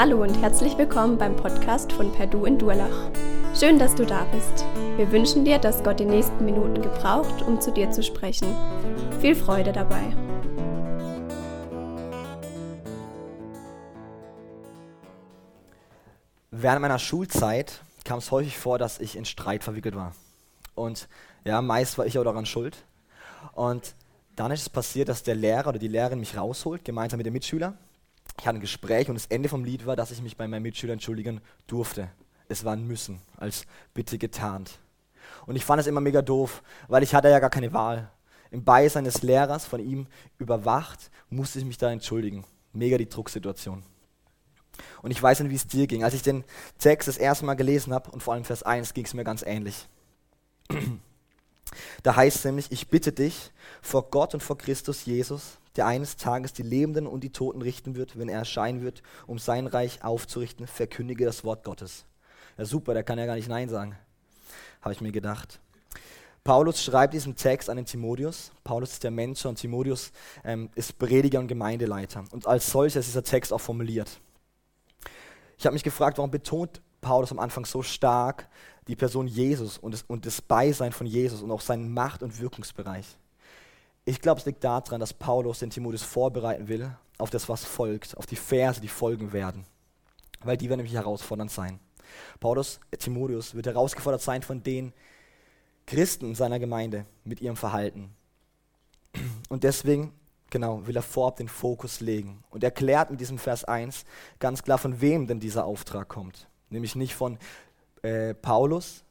Hallo und herzlich willkommen beim Podcast von Perdu in Durlach. Schön, dass du da bist. Wir wünschen dir, dass Gott die nächsten Minuten gebraucht, um zu dir zu sprechen. Viel Freude dabei. Während meiner Schulzeit kam es häufig vor, dass ich in Streit verwickelt war. Und ja, meist war ich auch daran schuld. Und dann ist es passiert, dass der Lehrer oder die Lehrerin mich rausholt, gemeinsam mit dem Mitschüler ich hatte ein Gespräch und das Ende vom Lied war, dass ich mich bei meinem Mitschüler entschuldigen durfte. Es war ein Müssen, als Bitte getarnt. Und ich fand es immer mega doof, weil ich hatte ja gar keine Wahl. Im Beisein des Lehrers, von ihm überwacht, musste ich mich da entschuldigen. Mega die Drucksituation. Und ich weiß nicht, wie es dir ging. Als ich den Text das erste Mal gelesen habe, und vor allem Vers 1, ging es mir ganz ähnlich. Da heißt es nämlich, ich bitte dich vor Gott und vor Christus Jesus, der eines Tages die Lebenden und die Toten richten wird, wenn er erscheinen wird, um sein Reich aufzurichten, verkündige das Wort Gottes. Ja super, der kann ja gar nicht Nein sagen, habe ich mir gedacht. Paulus schreibt diesen Text an den Timotheus. Paulus ist der Mensch und Timotheus ähm, ist Prediger und Gemeindeleiter. Und als solcher ist dieser Text auch formuliert. Ich habe mich gefragt, warum betont Paulus am Anfang so stark die Person Jesus und das, und das Beisein von Jesus und auch seinen Macht- und Wirkungsbereich. Ich glaube, es liegt daran, dass Paulus den Timotheus vorbereiten will auf das, was folgt, auf die Verse, die folgen werden. Weil die werden nämlich herausfordernd sein. Paulus, äh, Timotheus, wird herausgefordert sein von den Christen in seiner Gemeinde mit ihrem Verhalten. Und deswegen, genau, will er vorab den Fokus legen und erklärt mit diesem Vers 1 ganz klar, von wem denn dieser Auftrag kommt. Nämlich nicht von äh, Paulus,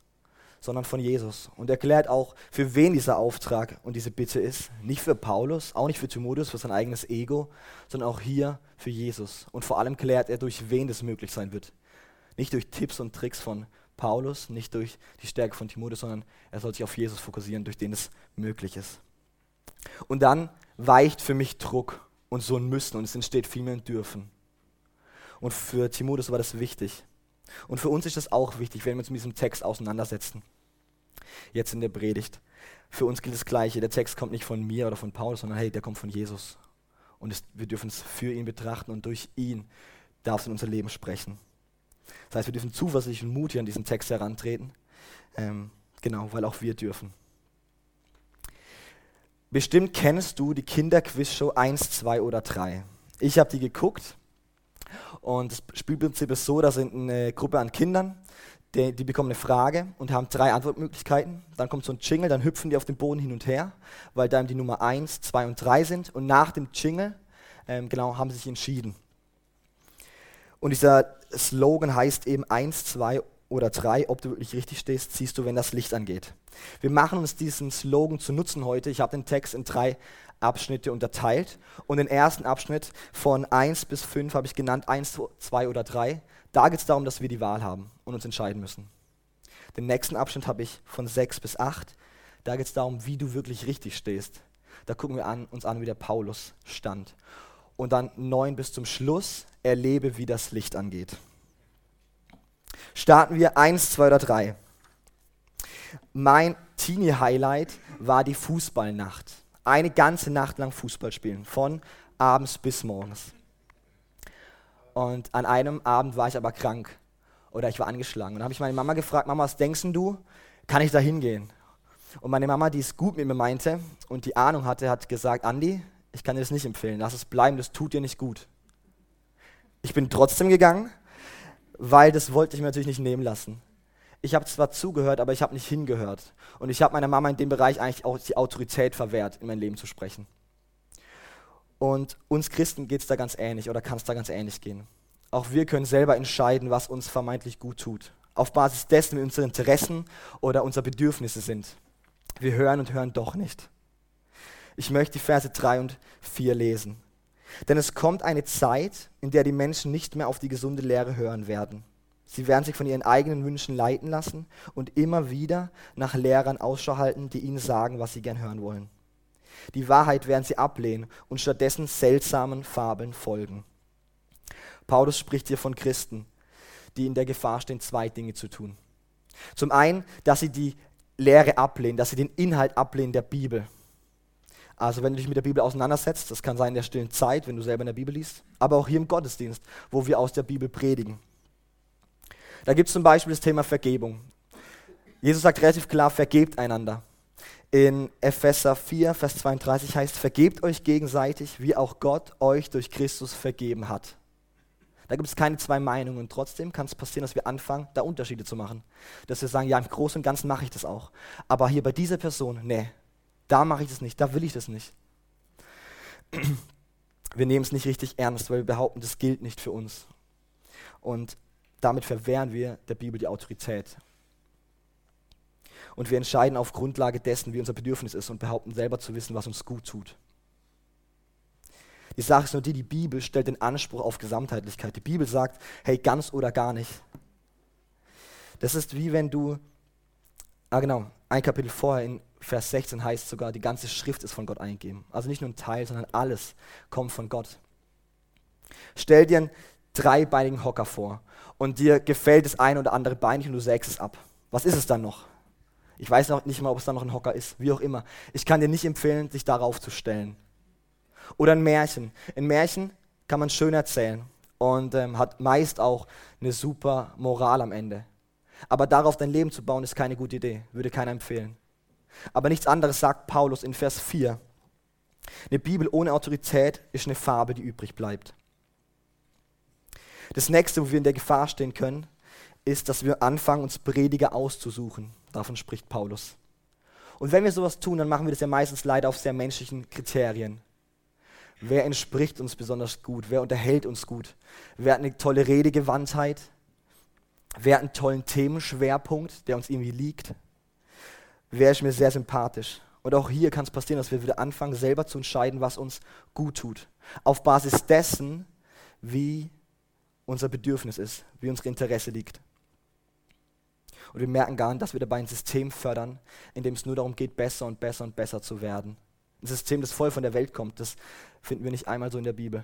sondern von Jesus. Und erklärt auch, für wen dieser Auftrag und diese Bitte ist. Nicht für Paulus, auch nicht für Timotheus, für sein eigenes Ego, sondern auch hier für Jesus. Und vor allem klärt er, durch wen das möglich sein wird. Nicht durch Tipps und Tricks von Paulus, nicht durch die Stärke von Timotheus, sondern er soll sich auf Jesus fokussieren, durch den es möglich ist. Und dann weicht für mich Druck und so ein Müssen und es entsteht vielmehr ein Dürfen. Und für Timotheus war das wichtig. Und für uns ist das auch wichtig, wenn wir uns mit diesem Text auseinandersetzen. Jetzt in der Predigt. Für uns gilt das Gleiche. Der Text kommt nicht von mir oder von Paulus, sondern hey, der kommt von Jesus. Und es, wir dürfen es für ihn betrachten und durch ihn darf es in unser Leben sprechen. Das heißt, wir dürfen zuversichtlich und mutig an diesen Text herantreten. Ähm, genau, weil auch wir dürfen. Bestimmt kennst du die Kinderquizshow 1, 2 oder 3. Ich habe die geguckt und das Spielprinzip ist so, da sind eine Gruppe an Kindern, die, die, bekommen eine Frage und haben drei Antwortmöglichkeiten. Dann kommt so ein Jingle, dann hüpfen die auf dem Boden hin und her, weil da die Nummer 1, 2 und 3 sind. Und nach dem Jingle, ähm, genau, haben sie sich entschieden. Und dieser Slogan heißt eben 1, 2 oder 3, ob du wirklich richtig stehst, siehst du, wenn das Licht angeht. Wir machen uns diesen Slogan zu nutzen heute. Ich habe den Text in drei Abschnitte unterteilt. Und den ersten Abschnitt von 1 bis 5 habe ich genannt 1, 2 oder 3. Da geht es darum, dass wir die Wahl haben und uns entscheiden müssen. Den nächsten Abschnitt habe ich von 6 bis 8. Da geht es darum, wie du wirklich richtig stehst. Da gucken wir an, uns an, wie der Paulus stand. Und dann 9 bis zum Schluss, erlebe, wie das Licht angeht. Starten wir 1, 2 oder 3. Mein Teenie-Highlight war die Fußballnacht eine ganze Nacht lang Fußball spielen, von abends bis morgens. Und an einem Abend war ich aber krank oder ich war angeschlagen. Und dann habe ich meine Mama gefragt, Mama, was denkst du, kann ich da hingehen? Und meine Mama, die es gut mit mir meinte und die Ahnung hatte, hat gesagt, Andi, ich kann dir das nicht empfehlen, lass es bleiben, das tut dir nicht gut. Ich bin trotzdem gegangen, weil das wollte ich mir natürlich nicht nehmen lassen ich habe zwar zugehört, aber ich habe nicht hingehört. Und ich habe meiner Mama in dem Bereich eigentlich auch die Autorität verwehrt, in mein Leben zu sprechen. Und uns Christen geht es da ganz ähnlich oder kann es da ganz ähnlich gehen. Auch wir können selber entscheiden, was uns vermeintlich gut tut. Auf Basis dessen, wie unsere Interessen oder unsere Bedürfnisse sind. Wir hören und hören doch nicht. Ich möchte die Verse 3 und 4 lesen. Denn es kommt eine Zeit, in der die Menschen nicht mehr auf die gesunde Lehre hören werden Sie werden sich von ihren eigenen Wünschen leiten lassen und immer wieder nach Lehrern Ausschau halten, die ihnen sagen, was sie gern hören wollen. Die Wahrheit werden sie ablehnen und stattdessen seltsamen Fabeln folgen. Paulus spricht hier von Christen, die in der Gefahr stehen, zwei Dinge zu tun. Zum einen, dass sie die Lehre ablehnen, dass sie den Inhalt ablehnen der Bibel. Also wenn du dich mit der Bibel auseinandersetzt, das kann sein in der stillen Zeit, wenn du selber in der Bibel liest, aber auch hier im Gottesdienst, wo wir aus der Bibel predigen. Da gibt es zum Beispiel das Thema Vergebung. Jesus sagt relativ klar, vergebt einander. In Epheser 4, Vers 32 heißt, vergebt euch gegenseitig, wie auch Gott euch durch Christus vergeben hat. Da gibt es keine zwei Meinungen. Trotzdem kann es passieren, dass wir anfangen, da Unterschiede zu machen. Dass wir sagen, ja, im Großen und Ganzen mache ich das auch. Aber hier bei dieser Person, nee, da mache ich das nicht, da will ich das nicht. Wir nehmen es nicht richtig ernst, weil wir behaupten, das gilt nicht für uns. Und damit verwehren wir der Bibel die Autorität. Und wir entscheiden auf Grundlage dessen, wie unser Bedürfnis ist und behaupten selber zu wissen, was uns gut tut. Die Sache ist nur die, die Bibel stellt den Anspruch auf Gesamtheitlichkeit. Die Bibel sagt, hey, ganz oder gar nicht. Das ist wie wenn du, ah genau, ein Kapitel vorher in Vers 16 heißt sogar, die ganze Schrift ist von Gott eingegeben. Also nicht nur ein Teil, sondern alles kommt von Gott. Stell dir einen dreibeinigen Hocker vor und dir gefällt das eine oder andere Bein und du sägst es ab. Was ist es dann noch? Ich weiß noch nicht mal, ob es dann noch ein Hocker ist, wie auch immer. Ich kann dir nicht empfehlen, sich darauf zu stellen. Oder ein Märchen. Ein Märchen kann man schön erzählen und ähm, hat meist auch eine super Moral am Ende. Aber darauf dein Leben zu bauen, ist keine gute Idee, würde keiner empfehlen. Aber nichts anderes sagt Paulus in Vers 4. Eine Bibel ohne Autorität ist eine Farbe, die übrig bleibt. Das nächste, wo wir in der Gefahr stehen können, ist, dass wir anfangen, uns Prediger auszusuchen. Davon spricht Paulus. Und wenn wir sowas tun, dann machen wir das ja meistens leider auf sehr menschlichen Kriterien. Wer entspricht uns besonders gut? Wer unterhält uns gut? Wer hat eine tolle Redegewandtheit? Wer hat einen tollen Themenschwerpunkt, der uns irgendwie liegt? Wer ist mir sehr sympathisch? Und auch hier kann es passieren, dass wir wieder anfangen, selber zu entscheiden, was uns gut tut. Auf Basis dessen, wie unser Bedürfnis ist, wie unser Interesse liegt. Und wir merken gar nicht, dass wir dabei ein System fördern, in dem es nur darum geht, besser und besser und besser zu werden. Ein System, das voll von der Welt kommt, das finden wir nicht einmal so in der Bibel.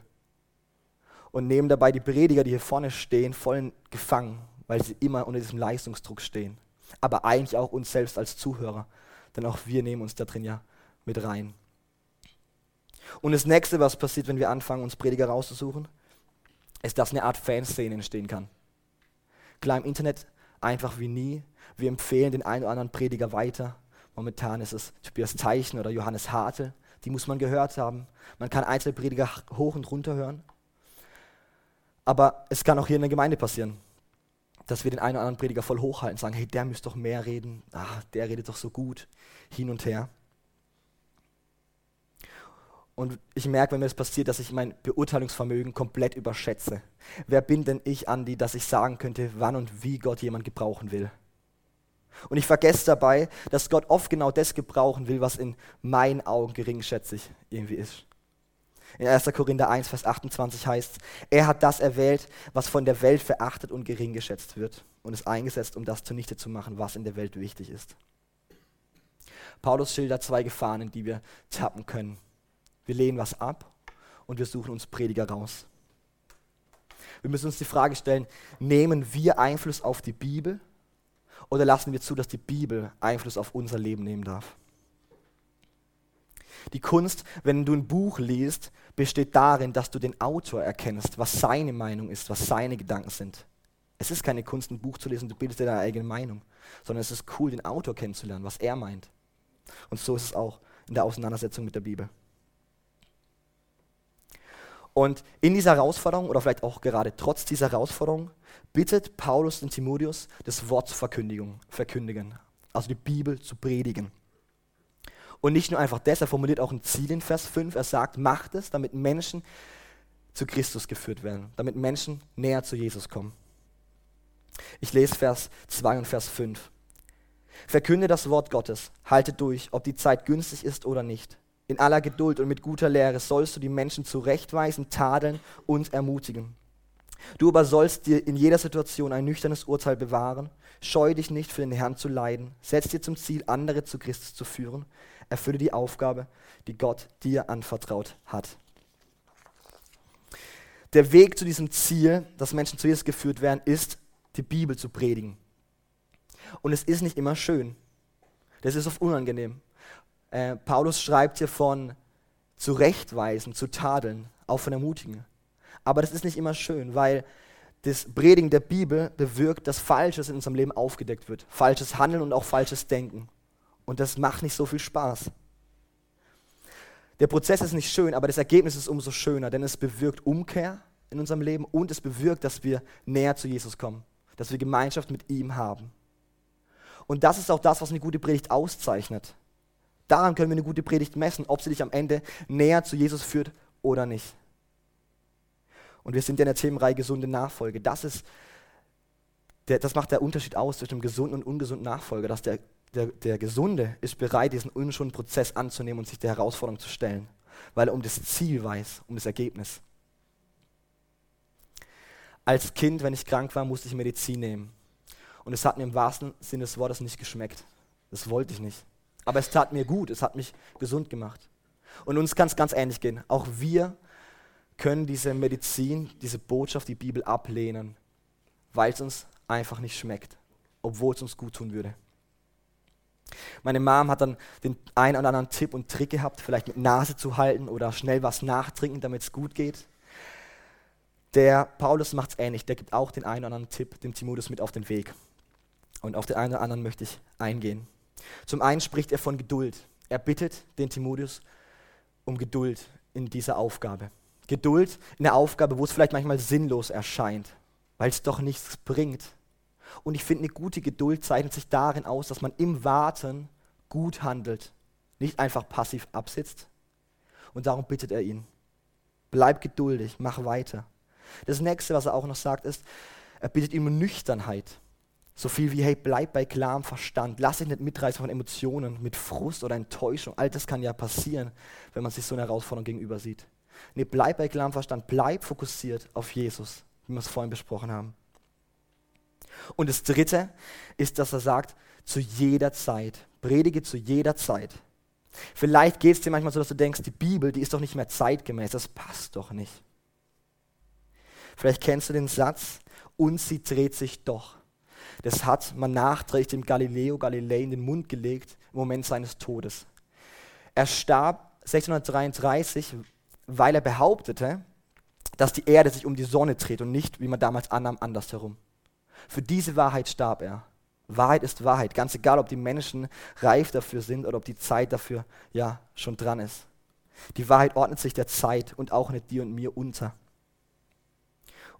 Und nehmen dabei die Prediger, die hier vorne stehen, voll gefangen, weil sie immer unter diesem Leistungsdruck stehen. Aber eigentlich auch uns selbst als Zuhörer, denn auch wir nehmen uns da drin ja mit rein. Und das nächste, was passiert, wenn wir anfangen, uns Prediger rauszusuchen, ist, dass eine Art Fanszene entstehen kann. Klar, im Internet einfach wie nie. Wir empfehlen den einen oder anderen Prediger weiter. Momentan ist es Tobias Zeichen oder Johannes Hartl. Die muss man gehört haben. Man kann einzelne Prediger hoch und runter hören. Aber es kann auch hier in der Gemeinde passieren, dass wir den einen oder anderen Prediger voll hochhalten, sagen, hey, der müsste doch mehr reden, ah, der redet doch so gut, hin und her. Und ich merke, wenn mir das passiert, dass ich mein Beurteilungsvermögen komplett überschätze. Wer bin denn ich, Andi, dass ich sagen könnte, wann und wie Gott jemand gebrauchen will? Und ich vergesse dabei, dass Gott oft genau das gebrauchen will, was in meinen Augen geringschätzig irgendwie ist. In 1. Korinther 1, Vers 28 heißt er hat das erwählt, was von der Welt verachtet und gering geschätzt wird und ist eingesetzt, um das zunichte zu machen, was in der Welt wichtig ist. Paulus schildert zwei Gefahren, in die wir tappen können. Wir lehnen was ab und wir suchen uns Prediger raus. Wir müssen uns die Frage stellen, nehmen wir Einfluss auf die Bibel oder lassen wir zu, dass die Bibel Einfluss auf unser Leben nehmen darf? Die Kunst, wenn du ein Buch liest, besteht darin, dass du den Autor erkennst, was seine Meinung ist, was seine Gedanken sind. Es ist keine Kunst, ein Buch zu lesen, du bildest dir deine eigene Meinung, sondern es ist cool, den Autor kennenzulernen, was er meint. Und so ist es auch in der Auseinandersetzung mit der Bibel. Und in dieser Herausforderung, oder vielleicht auch gerade trotz dieser Herausforderung, bittet Paulus den Timotheus, das Wort zu verkündigen, also die Bibel zu predigen. Und nicht nur einfach das, er formuliert auch ein Ziel in Vers 5. Er sagt, macht es, damit Menschen zu Christus geführt werden, damit Menschen näher zu Jesus kommen. Ich lese Vers 2 und Vers 5. Verkünde das Wort Gottes, halte durch, ob die Zeit günstig ist oder nicht. In aller Geduld und mit guter Lehre sollst du die Menschen zurechtweisen, tadeln und ermutigen. Du aber sollst dir in jeder Situation ein nüchternes Urteil bewahren. Scheu dich nicht, für den Herrn zu leiden. Setz dir zum Ziel, andere zu Christus zu führen. Erfülle die Aufgabe, die Gott dir anvertraut hat. Der Weg zu diesem Ziel, dass Menschen zu Jesus geführt werden, ist, die Bibel zu predigen. Und es ist nicht immer schön. Das ist oft unangenehm. Äh, Paulus schreibt hier von zurechtweisen, zu tadeln, auch von ermutigen. Aber das ist nicht immer schön, weil das Predigen der Bibel bewirkt, dass Falsches in unserem Leben aufgedeckt wird. Falsches Handeln und auch falsches Denken. Und das macht nicht so viel Spaß. Der Prozess ist nicht schön, aber das Ergebnis ist umso schöner, denn es bewirkt Umkehr in unserem Leben und es bewirkt, dass wir näher zu Jesus kommen, dass wir Gemeinschaft mit ihm haben. Und das ist auch das, was eine gute Predigt auszeichnet. Daran können wir eine gute Predigt messen, ob sie dich am Ende näher zu Jesus führt oder nicht. Und wir sind ja in der Themenreihe gesunde Nachfolge. Das, ist der, das macht der Unterschied aus zwischen einem gesunden und ungesunden Nachfolger, dass der, der, der Gesunde ist bereit, diesen unschönen Prozess anzunehmen und sich der Herausforderung zu stellen, weil er um das Ziel weiß, um das Ergebnis. Als Kind, wenn ich krank war, musste ich Medizin nehmen. Und es hat mir im wahrsten Sinne des Wortes nicht geschmeckt. Das wollte ich nicht. Aber es tat mir gut, es hat mich gesund gemacht. Und uns kann es ganz ähnlich gehen. Auch wir können diese Medizin, diese Botschaft, die Bibel ablehnen, weil es uns einfach nicht schmeckt, obwohl es uns gut tun würde. Meine Mom hat dann den einen oder anderen Tipp und Trick gehabt, vielleicht mit Nase zu halten oder schnell was nachtrinken, damit es gut geht. Der Paulus macht es ähnlich, der gibt auch den einen oder anderen Tipp dem Timotheus mit auf den Weg. Und auf den einen oder anderen möchte ich eingehen. Zum einen spricht er von Geduld. Er bittet den Timotheus um Geduld in dieser Aufgabe. Geduld in der Aufgabe, wo es vielleicht manchmal sinnlos erscheint, weil es doch nichts bringt. Und ich finde, eine gute Geduld zeichnet sich darin aus, dass man im Warten gut handelt, nicht einfach passiv absitzt. Und darum bittet er ihn. Bleib geduldig, mach weiter. Das nächste, was er auch noch sagt, ist, er bittet ihn um Nüchternheit. So viel wie, hey, bleib bei klarem Verstand. Lass dich nicht mitreißen von Emotionen, mit Frust oder Enttäuschung. All das kann ja passieren, wenn man sich so einer Herausforderung gegenüber sieht. Nee, bleib bei klarem Verstand. Bleib fokussiert auf Jesus, wie wir es vorhin besprochen haben. Und das Dritte ist, dass er sagt, zu jeder Zeit. Predige zu jeder Zeit. Vielleicht geht es dir manchmal so, dass du denkst, die Bibel, die ist doch nicht mehr zeitgemäß. Das passt doch nicht. Vielleicht kennst du den Satz, und sie dreht sich doch. Das hat man nachträglich dem Galileo Galilei in den Mund gelegt im Moment seines Todes. Er starb 1633, weil er behauptete, dass die Erde sich um die Sonne dreht und nicht, wie man damals annahm, andersherum. Für diese Wahrheit starb er. Wahrheit ist Wahrheit, ganz egal, ob die Menschen reif dafür sind oder ob die Zeit dafür ja schon dran ist. Die Wahrheit ordnet sich der Zeit und auch nicht dir und mir unter.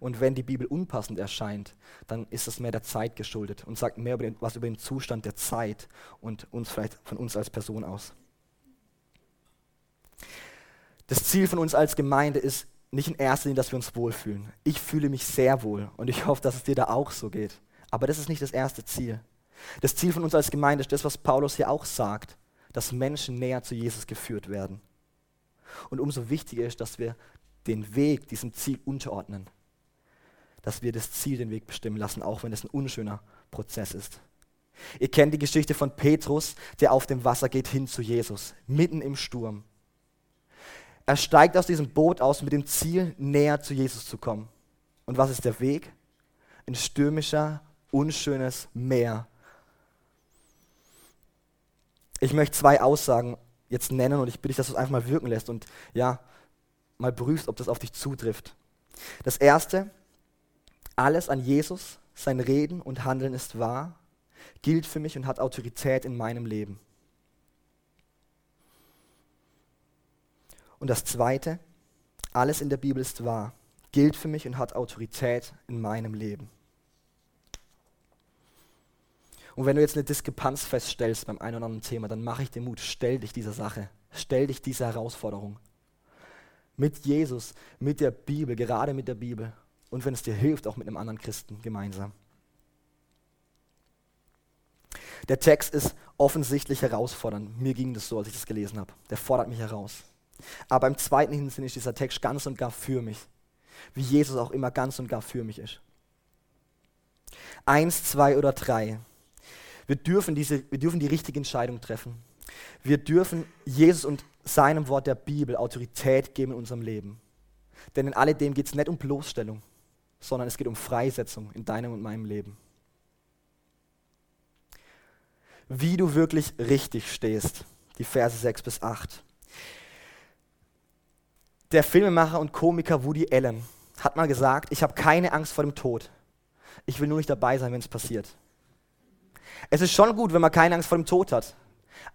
Und wenn die Bibel unpassend erscheint, dann ist es mehr der Zeit geschuldet und sagt mehr über den, was über den Zustand der Zeit und uns vielleicht von uns als Person aus. Das Ziel von uns als Gemeinde ist nicht in erster Linie, dass wir uns wohlfühlen. Ich fühle mich sehr wohl und ich hoffe, dass es dir da auch so geht. Aber das ist nicht das erste Ziel. Das Ziel von uns als Gemeinde ist das, was Paulus hier auch sagt, dass Menschen näher zu Jesus geführt werden. Und umso wichtiger ist, dass wir den Weg diesem Ziel unterordnen dass wir das Ziel den Weg bestimmen lassen, auch wenn es ein unschöner Prozess ist. Ihr kennt die Geschichte von Petrus, der auf dem Wasser geht hin zu Jesus, mitten im Sturm. Er steigt aus diesem Boot aus mit dem Ziel, näher zu Jesus zu kommen. Und was ist der Weg? Ein stürmischer, unschönes Meer. Ich möchte zwei Aussagen jetzt nennen und ich bitte dich, dass du es einfach mal wirken lässt und ja, mal prüfst, ob das auf dich zutrifft. Das erste, alles an Jesus, sein Reden und Handeln ist wahr, gilt für mich und hat Autorität in meinem Leben. Und das Zweite, alles in der Bibel ist wahr, gilt für mich und hat Autorität in meinem Leben. Und wenn du jetzt eine Diskrepanz feststellst beim einen oder anderen Thema, dann mache ich dir Mut, stell dich dieser Sache, stell dich dieser Herausforderung. Mit Jesus, mit der Bibel, gerade mit der Bibel und wenn es dir hilft, auch mit einem anderen Christen gemeinsam. Der Text ist offensichtlich herausfordernd. Mir ging das so, als ich das gelesen habe. Der fordert mich heraus. Aber im zweiten Hinsinn ist dieser Text ganz und gar für mich. Wie Jesus auch immer ganz und gar für mich ist. Eins, zwei oder drei. Wir dürfen, diese, wir dürfen die richtige Entscheidung treffen. Wir dürfen Jesus und seinem Wort der Bibel Autorität geben in unserem Leben. Denn in alledem geht es nicht um Bloßstellung sondern es geht um Freisetzung in deinem und meinem Leben. Wie du wirklich richtig stehst, die Verse 6 bis 8. Der Filmemacher und Komiker Woody Allen hat mal gesagt, ich habe keine Angst vor dem Tod. Ich will nur nicht dabei sein, wenn es passiert. Es ist schon gut, wenn man keine Angst vor dem Tod hat.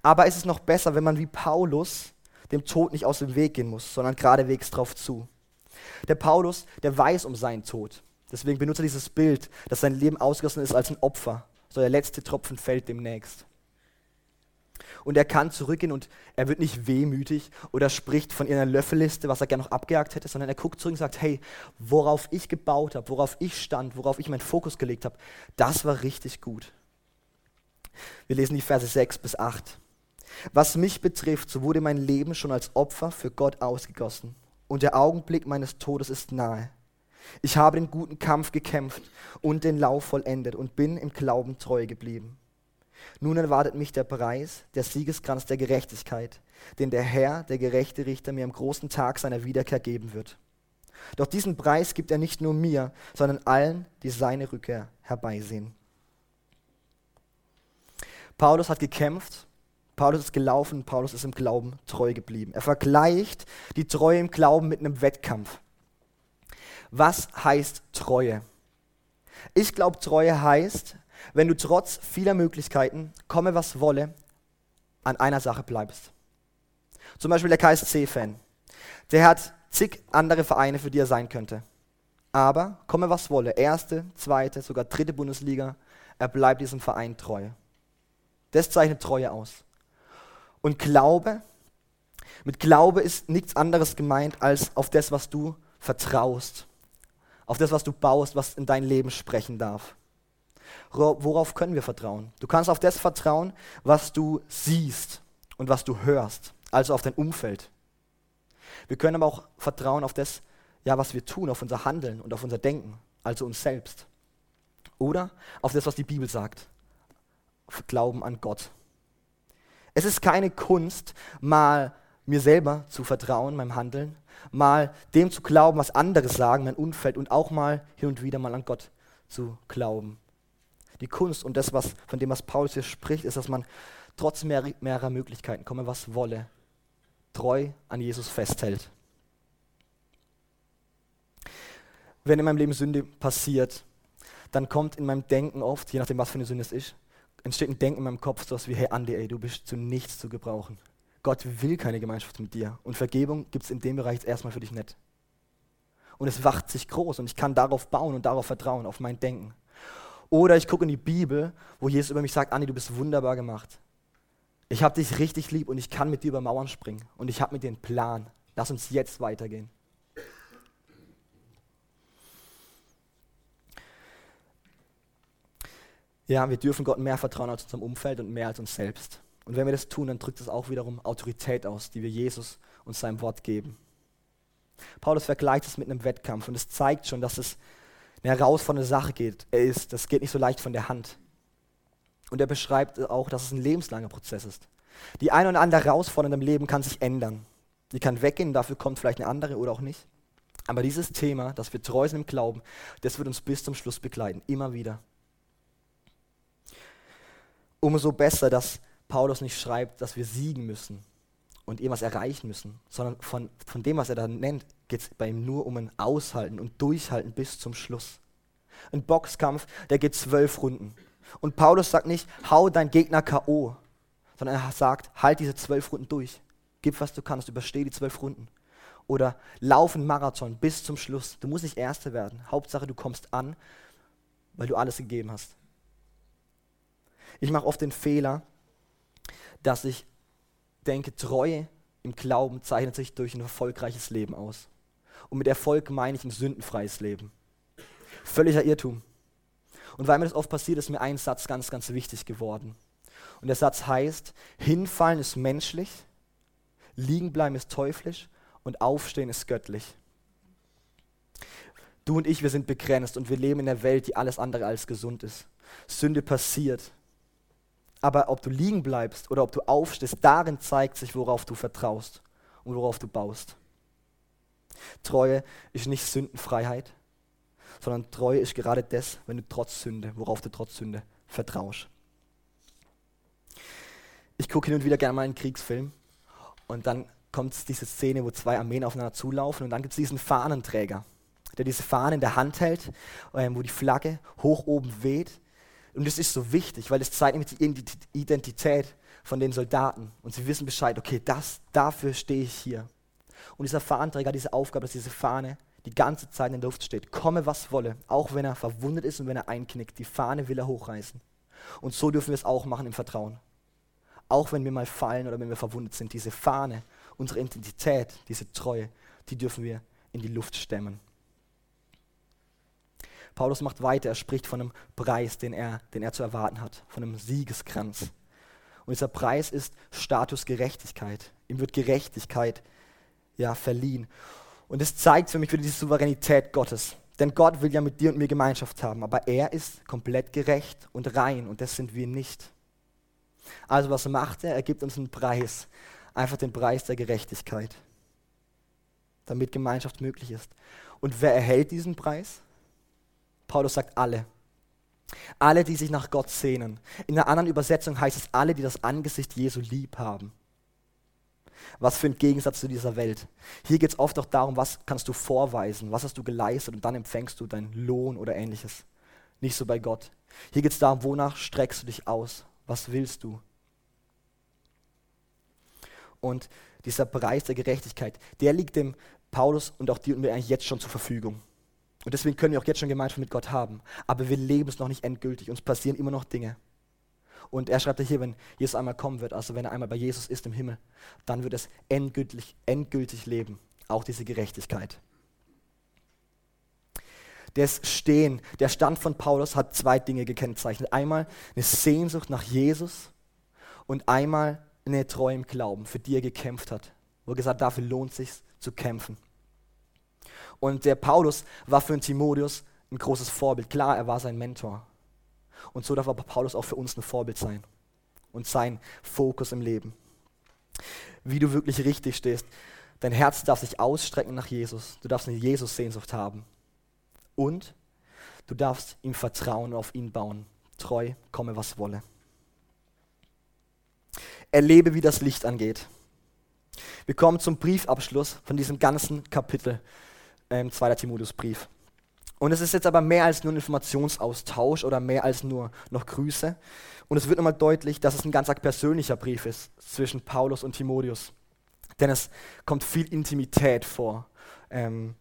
Aber es ist noch besser, wenn man wie Paulus dem Tod nicht aus dem Weg gehen muss, sondern geradewegs drauf zu. Der Paulus, der weiß um seinen Tod. Deswegen benutzt er dieses Bild, dass sein Leben ausgegossen ist als ein Opfer. So der letzte Tropfen fällt demnächst. Und er kann zurückgehen und er wird nicht wehmütig oder spricht von einer Löffelliste, was er gerne noch abgejagt hätte, sondern er guckt zurück und sagt, hey, worauf ich gebaut habe, worauf ich stand, worauf ich meinen Fokus gelegt habe, das war richtig gut. Wir lesen die Verse 6 bis 8. Was mich betrifft, so wurde mein Leben schon als Opfer für Gott ausgegossen. Und der Augenblick meines Todes ist nahe. Ich habe den guten Kampf gekämpft und den Lauf vollendet und bin im Glauben treu geblieben. Nun erwartet mich der Preis, der Siegeskranz der Gerechtigkeit, den der Herr, der gerechte Richter, mir am großen Tag seiner Wiederkehr geben wird. Doch diesen Preis gibt er nicht nur mir, sondern allen, die seine Rückkehr herbeisehen. Paulus hat gekämpft, Paulus ist gelaufen, Paulus ist im Glauben treu geblieben. Er vergleicht die Treue im Glauben mit einem Wettkampf. Was heißt Treue? Ich glaube, Treue heißt, wenn du trotz vieler Möglichkeiten, komme was wolle, an einer Sache bleibst. Zum Beispiel der KSC-Fan. Der hat zig andere Vereine, für die er sein könnte. Aber komme was wolle, erste, zweite, sogar dritte Bundesliga, er bleibt diesem Verein treu. Das zeichnet Treue aus. Und Glaube, mit Glaube ist nichts anderes gemeint als auf das, was du vertraust, auf das, was du baust, was in dein Leben sprechen darf. Worauf können wir vertrauen? Du kannst auf das vertrauen, was du siehst und was du hörst, also auf dein Umfeld. Wir können aber auch vertrauen auf das, ja, was wir tun, auf unser Handeln und auf unser Denken, also uns selbst. Oder auf das, was die Bibel sagt. Glauben an Gott. Es ist keine Kunst, mal mir selber zu vertrauen, meinem Handeln, mal dem zu glauben, was andere sagen, mein Umfeld und auch mal hin und wieder mal an Gott zu glauben die Kunst und das, was, von dem, was Paulus hier spricht, ist, dass man trotz mehr, mehrerer Möglichkeiten, komme was wolle, treu an Jesus festhält. Wenn in meinem Leben Sünde passiert, dann kommt in meinem Denken oft, je nachdem, was für eine Sünde es ist, entsteht ein Denken in meinem Kopf, so was wie, hey Andi, ey, du bist zu nichts zu gebrauchen. Gott will keine Gemeinschaft mit dir. Und Vergebung gibt es in dem Bereich erstmal für dich nicht. Und es wacht sich groß und ich kann darauf bauen und darauf vertrauen, auf mein Denken. Oder ich gucke in die Bibel, wo Jesus über mich sagt, Anni, du bist wunderbar gemacht. Ich habe dich richtig lieb und ich kann mit dir über Mauern springen. Und ich habe mit dir einen Plan. Lass uns jetzt weitergehen. Ja, wir dürfen Gott mehr vertrauen als unserem Umfeld und mehr als uns selbst. Und wenn wir das tun, dann drückt es auch wiederum Autorität aus, die wir Jesus und seinem Wort geben. Paulus vergleicht es mit einem Wettkampf und es zeigt schon, dass es eine herausfordernde Sache geht, er ist, das geht nicht so leicht von der Hand. Und er beschreibt auch, dass es ein lebenslanger Prozess ist. Die eine oder andere Herausforderung im Leben kann sich ändern. Die kann weggehen, dafür kommt vielleicht eine andere oder auch nicht. Aber dieses Thema, dass wir treu sind im Glauben, das wird uns bis zum Schluss begleiten, immer wieder. Umso besser, dass Paulus nicht schreibt, dass wir siegen müssen und irgendwas erreichen müssen, sondern von, von dem, was er da nennt, geht es bei ihm nur um ein Aushalten und Durchhalten bis zum Schluss. Ein Boxkampf, der geht zwölf Runden. Und Paulus sagt nicht, hau dein Gegner K.O., sondern er sagt, halt diese zwölf Runden durch. Gib, was du kannst, übersteh die zwölf Runden. Oder lauf einen Marathon bis zum Schluss. Du musst nicht Erster werden. Hauptsache, du kommst an, weil du alles gegeben hast. Ich mache oft den Fehler, dass ich denke, Treue im Glauben zeichnet sich durch ein erfolgreiches Leben aus. Und mit Erfolg meine ich ein sündenfreies Leben. Völliger Irrtum. Und weil mir das oft passiert, ist mir ein Satz ganz, ganz wichtig geworden. Und der Satz heißt, hinfallen ist menschlich, liegen bleiben ist teuflisch und aufstehen ist göttlich. Du und ich, wir sind begrenzt und wir leben in einer Welt, die alles andere als gesund ist. Sünde passiert. Aber ob du liegen bleibst oder ob du aufstehst, darin zeigt sich, worauf du vertraust und worauf du baust. Treue ist nicht Sündenfreiheit, sondern Treue ist gerade das, wenn du trotz Sünde, worauf du trotz Sünde vertraust. Ich gucke hin und wieder gerne mal einen Kriegsfilm und dann kommt diese Szene, wo zwei Armeen aufeinander zulaufen und dann gibt es diesen Fahnenträger, der diese Fahne in der Hand hält, ähm, wo die Flagge hoch oben weht. Und das ist so wichtig, weil es zeigt nämlich die Identität von den Soldaten und sie wissen Bescheid, okay, das, dafür stehe ich hier. Und dieser Fahnenträger hat diese Aufgabe, dass diese Fahne die ganze Zeit in der Luft steht, komme was wolle, auch wenn er verwundet ist und wenn er einknickt, die Fahne will er hochreißen. Und so dürfen wir es auch machen im Vertrauen. Auch wenn wir mal fallen oder wenn wir verwundet sind, diese Fahne, unsere Identität, diese Treue, die dürfen wir in die Luft stemmen. Paulus macht weiter, er spricht von einem Preis, den er, den er zu erwarten hat, von einem Siegeskranz. Und dieser Preis ist Status Gerechtigkeit. Ihm wird Gerechtigkeit ja, verliehen. Und es zeigt für mich wieder die Souveränität Gottes. Denn Gott will ja mit dir und mir Gemeinschaft haben, aber er ist komplett gerecht und rein und das sind wir nicht. Also was macht er? Er gibt uns einen Preis, einfach den Preis der Gerechtigkeit, damit Gemeinschaft möglich ist. Und wer erhält diesen Preis? Paulus sagt alle. Alle, die sich nach Gott sehnen. In einer anderen Übersetzung heißt es alle, die das Angesicht Jesu lieb haben. Was für ein Gegensatz zu dieser Welt. Hier geht es oft auch darum, was kannst du vorweisen, was hast du geleistet und dann empfängst du deinen Lohn oder ähnliches. Nicht so bei Gott. Hier geht es darum, wonach streckst du dich aus, was willst du. Und dieser Preis der Gerechtigkeit, der liegt dem Paulus und auch dir und mir eigentlich jetzt schon zur Verfügung. Und deswegen können wir auch jetzt schon Gemeinschaft mit Gott haben. Aber wir leben es noch nicht endgültig. Uns passieren immer noch Dinge. Und er schreibt hier, wenn Jesus einmal kommen wird, also wenn er einmal bei Jesus ist im Himmel, dann wird es endgültig, endgültig leben, auch diese Gerechtigkeit. Das Stehen, der Stand von Paulus hat zwei Dinge gekennzeichnet. Einmal eine Sehnsucht nach Jesus und einmal eine Treue im Glauben, für die er gekämpft hat. Wo er gesagt hat, dafür lohnt es sich zu kämpfen. Und der Paulus war für den Timotheus ein großes Vorbild. Klar, er war sein Mentor. Und so darf aber Paulus auch für uns ein Vorbild sein und sein Fokus im Leben. Wie du wirklich richtig stehst. Dein Herz darf sich ausstrecken nach Jesus. Du darfst eine Jesus-Sehnsucht haben. Und du darfst ihm vertrauen und auf ihn bauen. Treu, komme was wolle. Erlebe, wie das Licht angeht. Wir kommen zum Briefabschluss von diesem ganzen Kapitel, ähm, 2. Timotheusbrief. Und es ist jetzt aber mehr als nur ein Informationsaustausch oder mehr als nur noch Grüße. Und es wird nochmal deutlich, dass es ein ganz persönlicher Brief ist zwischen Paulus und Timotheus. Denn es kommt viel Intimität vor. Ähm,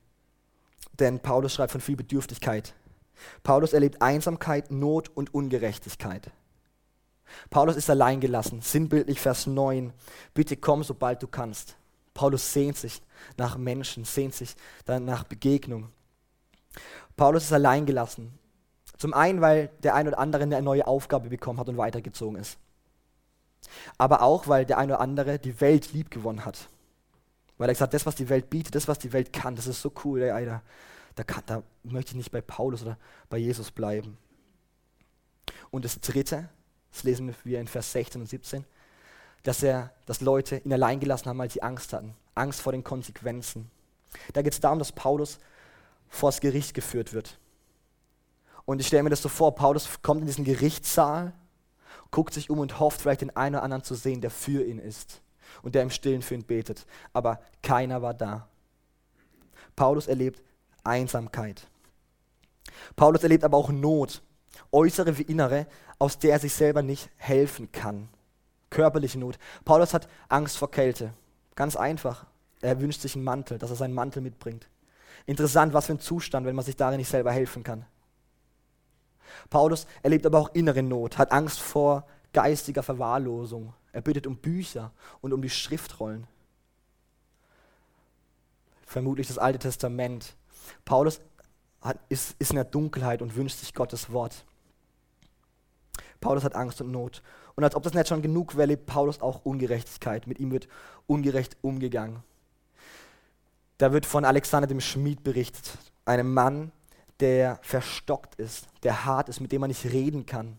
denn Paulus schreibt von viel Bedürftigkeit. Paulus erlebt Einsamkeit, Not und Ungerechtigkeit. Paulus ist alleingelassen, sinnbildlich Vers 9. Bitte komm, sobald du kannst. Paulus sehnt sich nach Menschen, sehnt sich nach Begegnung. Paulus ist allein gelassen. Zum einen, weil der ein oder andere eine neue Aufgabe bekommen hat und weitergezogen ist. Aber auch, weil der ein oder andere die Welt lieb gewonnen hat. Weil er gesagt hat, das, was die Welt bietet, das, was die Welt kann, das ist so cool, ey, Alter. Da, kann, da möchte ich nicht bei Paulus oder bei Jesus bleiben. Und das Dritte, das lesen wir in Vers 16 und 17, dass, er, dass Leute ihn allein gelassen haben, weil sie Angst hatten. Angst vor den Konsequenzen. Da geht es darum, dass Paulus vors Gericht geführt wird. Und ich stelle mir das so vor, Paulus kommt in diesen Gerichtssaal, guckt sich um und hofft vielleicht den einen oder anderen zu sehen, der für ihn ist und der im Stillen für ihn betet. Aber keiner war da. Paulus erlebt Einsamkeit. Paulus erlebt aber auch Not, äußere wie innere, aus der er sich selber nicht helfen kann. Körperliche Not. Paulus hat Angst vor Kälte. Ganz einfach. Er wünscht sich einen Mantel, dass er seinen Mantel mitbringt. Interessant, was für ein Zustand, wenn man sich darin nicht selber helfen kann. Paulus erlebt aber auch innere Not, hat Angst vor geistiger Verwahrlosung. Er bittet um Bücher und um die Schriftrollen. Vermutlich das Alte Testament. Paulus hat, ist, ist in der Dunkelheit und wünscht sich Gottes Wort. Paulus hat Angst und Not. Und als ob das nicht schon genug wäre, lebt Paulus auch Ungerechtigkeit. Mit ihm wird ungerecht umgegangen. Da wird von Alexander dem Schmied berichtet, einem Mann, der verstockt ist, der hart ist, mit dem man nicht reden kann,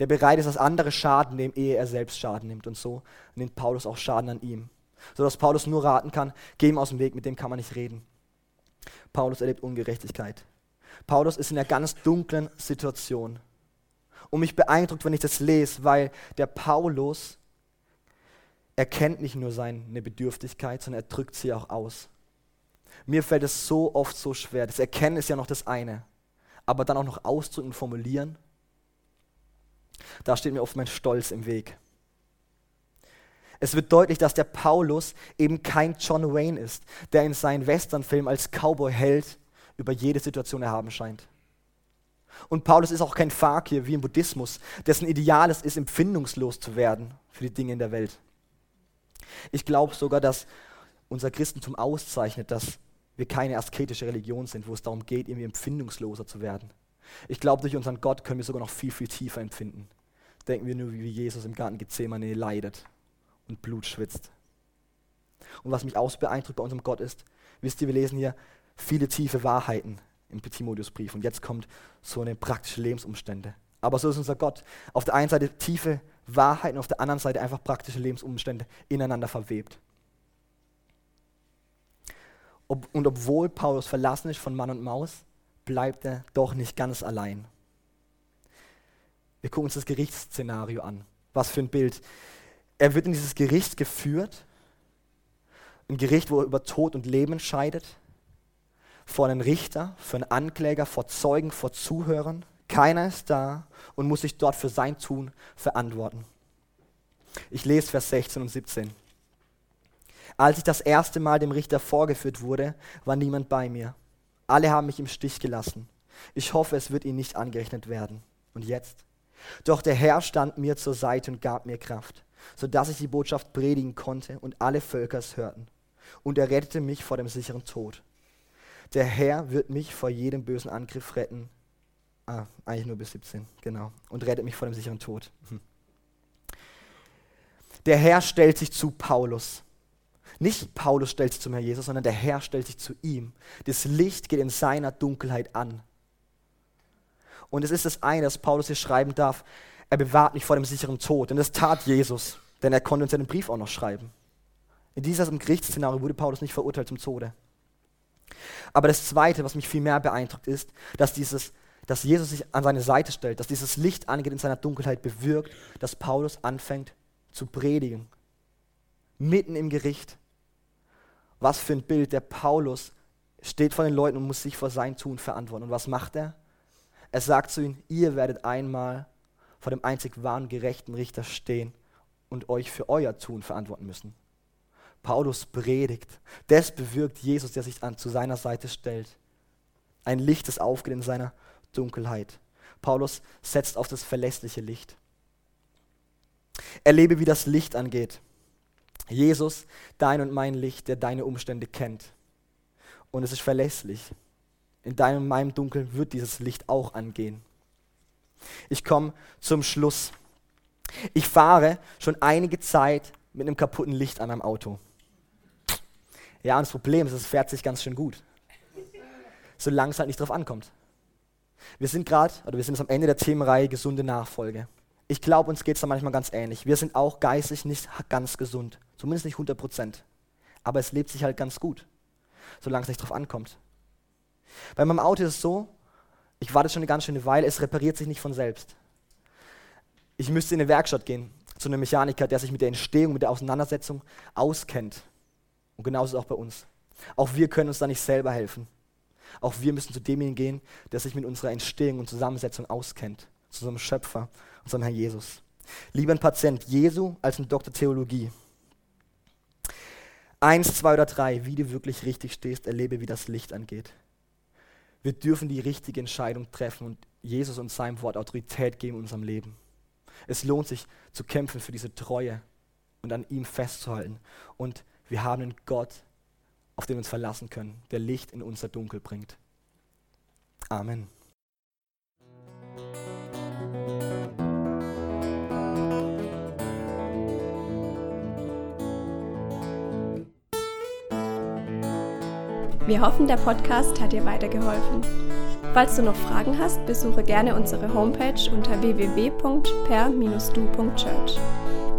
der bereit ist, dass andere Schaden nehmen, ehe er selbst Schaden nimmt. Und so nimmt Paulus auch Schaden an ihm. Sodass Paulus nur raten kann, geh ihm aus dem Weg, mit dem kann man nicht reden. Paulus erlebt Ungerechtigkeit. Paulus ist in einer ganz dunklen Situation. Und mich beeindruckt, wenn ich das lese, weil der Paulus erkennt nicht nur seine Bedürftigkeit, sondern er drückt sie auch aus. Mir fällt es so oft so schwer. Das Erkennen ist ja noch das eine. Aber dann auch noch ausdrücken formulieren, da steht mir oft mein Stolz im Weg. Es wird deutlich, dass der Paulus eben kein John Wayne ist, der in seinen Westernfilmen als Cowboy-Held über jede Situation erhaben scheint. Und Paulus ist auch kein Fakir wie im Buddhismus, dessen Ideal es ist, empfindungslos zu werden für die Dinge in der Welt. Ich glaube sogar, dass unser Christentum auszeichnet, dass wir keine asketische Religion sind, wo es darum geht, irgendwie empfindungsloser zu werden. Ich glaube, durch unseren Gott können wir sogar noch viel, viel tiefer empfinden. Denken wir nur, wie Jesus im Garten Gethsemane leidet und Blut schwitzt. Und was mich auch so beeindruckt bei unserem Gott ist, wisst ihr, wir lesen hier viele tiefe Wahrheiten im Timotheusbrief und jetzt kommt so eine praktische Lebensumstände. Aber so ist unser Gott. Auf der einen Seite tiefe Wahrheiten, auf der anderen Seite einfach praktische Lebensumstände ineinander verwebt. Ob, und obwohl Paulus verlassen ist von Mann und Maus, bleibt er doch nicht ganz allein. Wir gucken uns das Gerichtsszenario an. Was für ein Bild. Er wird in dieses Gericht geführt. Ein Gericht, wo er über Tod und Leben entscheidet. Vor einen Richter, für einen Ankläger, vor Zeugen, vor Zuhörern. Keiner ist da und muss sich dort für sein Tun verantworten. Ich lese Vers 16 und 17. Als ich das erste Mal dem Richter vorgeführt wurde, war niemand bei mir. Alle haben mich im Stich gelassen. Ich hoffe, es wird ihnen nicht angerechnet werden. Und jetzt? Doch der Herr stand mir zur Seite und gab mir Kraft, sodass ich die Botschaft predigen konnte und alle Völker es hörten. Und er rettete mich vor dem sicheren Tod. Der Herr wird mich vor jedem bösen Angriff retten. Ah, eigentlich nur bis 17, genau. Und rettet mich vor dem sicheren Tod. Hm. Der Herr stellt sich zu Paulus nicht Paulus stellt sich zum Herrn Jesus, sondern der Herr stellt sich zu ihm. Das Licht geht in seiner Dunkelheit an. Und es ist das eine, dass Paulus hier schreiben darf, er bewahrt mich vor dem sicheren Tod. Und das tat Jesus, denn er konnte uns seinen Brief auch noch schreiben. In diesem Gerichtsszenario wurde Paulus nicht verurteilt zum Tode. Aber das Zweite, was mich viel mehr beeindruckt, ist, dass, dieses, dass Jesus sich an seine Seite stellt, dass dieses Licht angeht in seiner Dunkelheit bewirkt, dass Paulus anfängt zu predigen. Mitten im Gericht. Was für ein Bild. Der Paulus steht vor den Leuten und muss sich vor sein Tun verantworten. Und was macht er? Er sagt zu ihnen, ihr werdet einmal vor dem einzig wahren gerechten Richter stehen und euch für euer Tun verantworten müssen. Paulus predigt. Das bewirkt Jesus, der sich an, zu seiner Seite stellt. Ein Licht, das aufgeht in seiner Dunkelheit. Paulus setzt auf das verlässliche Licht. Erlebe, wie das Licht angeht. Jesus, dein und mein Licht, der deine Umstände kennt. Und es ist verlässlich. In deinem und meinem Dunkeln wird dieses Licht auch angehen. Ich komme zum Schluss. Ich fahre schon einige Zeit mit einem kaputten Licht an meinem Auto. Ja, und das Problem ist, es fährt sich ganz schön gut. Solange es halt nicht drauf ankommt. Wir sind gerade, oder wir sind jetzt am Ende der Themenreihe gesunde Nachfolge. Ich glaube, uns geht es da manchmal ganz ähnlich. Wir sind auch geistig nicht ganz gesund. Zumindest nicht 100 Prozent. Aber es lebt sich halt ganz gut, solange es nicht drauf ankommt. Bei meinem Auto ist es so, ich warte schon eine ganz schöne Weile, es repariert sich nicht von selbst. Ich müsste in eine Werkstatt gehen, zu einem Mechaniker, der sich mit der Entstehung, mit der Auseinandersetzung auskennt. Und genauso auch bei uns. Auch wir können uns da nicht selber helfen. Auch wir müssen zu demjenigen gehen, der sich mit unserer Entstehung und Zusammensetzung auskennt. Zu unserem Schöpfer, unserem Herrn Jesus. Lieber ein Patient Jesu als ein Doktor Theologie. Eins, zwei oder drei, wie du wirklich richtig stehst, erlebe, wie das Licht angeht. Wir dürfen die richtige Entscheidung treffen und Jesus und seinem Wort Autorität geben in unserem Leben. Es lohnt sich zu kämpfen für diese Treue und an ihm festzuhalten. Und wir haben einen Gott, auf den wir uns verlassen können, der Licht in unser Dunkel bringt. Amen. Wir hoffen, der Podcast hat dir weitergeholfen. Falls du noch Fragen hast, besuche gerne unsere Homepage unter www.per-du.church.